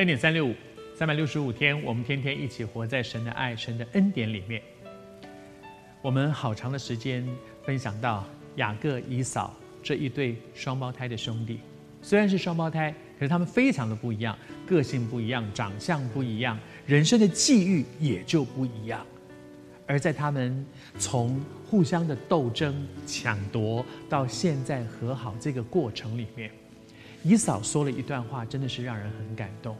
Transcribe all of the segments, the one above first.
恩典三六五，三百六十五天，我们天天一起活在神的爱、神的恩典里面。我们好长的时间分享到雅各、以扫这一对双胞胎的兄弟，虽然是双胞胎，可是他们非常的不一样，个性不一样，长相不一样，人生的际遇也就不一样。而在他们从互相的斗争、抢夺到现在和好这个过程里面，以嫂说了一段话，真的是让人很感动。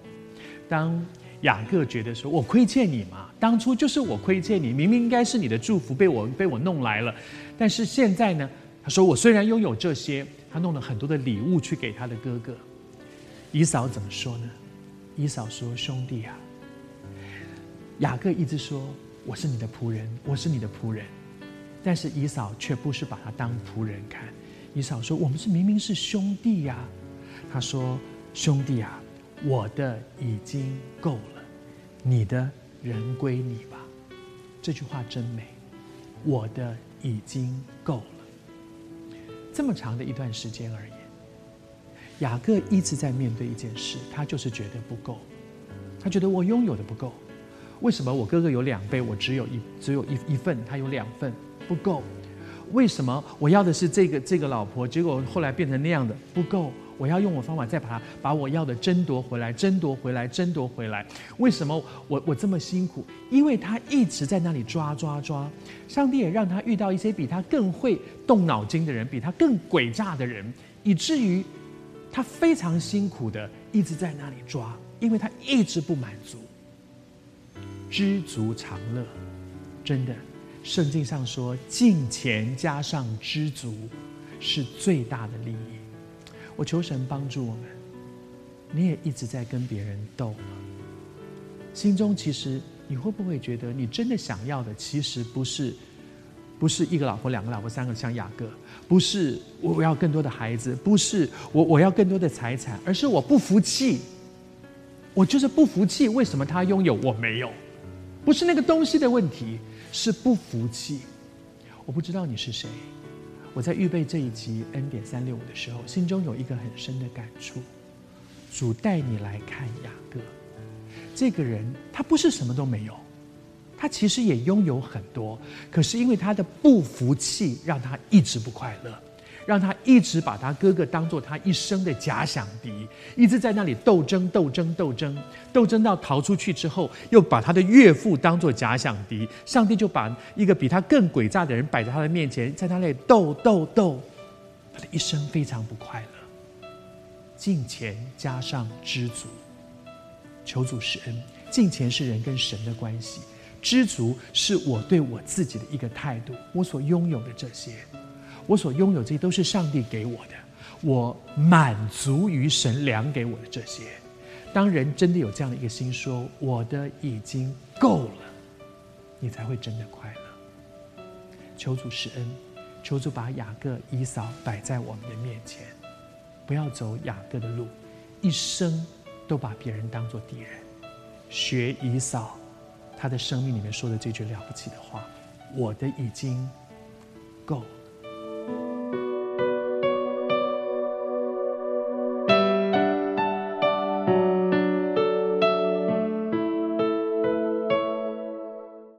当雅各觉得说：“我亏欠你嘛，当初就是我亏欠你，明明应该是你的祝福被我被我弄来了，但是现在呢？”他说：“我虽然拥有这些，他弄了很多的礼物去给他的哥哥。”以扫怎么说呢？以扫说：“兄弟啊，雅各一直说。”我是你的仆人，我是你的仆人，但是以扫却不是把他当仆人看。以扫说：“我们是明明是兄弟呀。”他说：“兄弟啊，我的已经够了，你的人归你吧。”这句话真美。我的已经够了。这么长的一段时间而言，雅各一直在面对一件事，他就是觉得不够，他觉得我拥有的不够。为什么我哥哥有两倍，我只有一只有一一份，他有两份不够？为什么我要的是这个这个老婆，结果后来变成那样的不够？我要用我方法再把它把我要的争夺回来，争夺回来，争夺回来。为什么我我这么辛苦？因为他一直在那里抓抓抓。上帝也让他遇到一些比他更会动脑筋的人，比他更诡诈的人，以至于他非常辛苦的一直在那里抓，因为他一直不满足。知足常乐，真的，圣经上说，敬钱加上知足，是最大的利益。我求神帮助我们。你也一直在跟别人斗？心中其实你会不会觉得，你真的想要的其实不是，不是一个老婆、两个老婆、三个像雅各，不是我要更多的孩子，不是我我要更多的财产，而是我不服气。我就是不服气，为什么他拥有我没有？不是那个东西的问题，是不服气。我不知道你是谁。我在预备这一集 N 点三六五的时候，心中有一个很深的感触。主带你来看雅各，这个人他不是什么都没有，他其实也拥有很多，可是因为他的不服气，让他一直不快乐。让他一直把他哥哥当做他一生的假想敌，一直在那里斗争、斗争、斗争，斗争到逃出去之后，又把他的岳父当做假想敌。上帝就把一个比他更诡诈的人摆在他的面前，在那里斗斗斗，他的一生非常不快乐。敬虔加上知足，求主施恩。敬虔是人跟神的关系，知足是我对我自己的一个态度，我所拥有的这些。我所拥有这些都是上帝给我的，我满足于神量给我的这些。当人真的有这样的一个心，说我的已经够了，你才会真的快乐。求主施恩，求主把雅各、以扫摆在我们的面前，不要走雅各的路，一生都把别人当作敌人。学以扫，他的生命里面说的这句了不起的话：我的已经够了。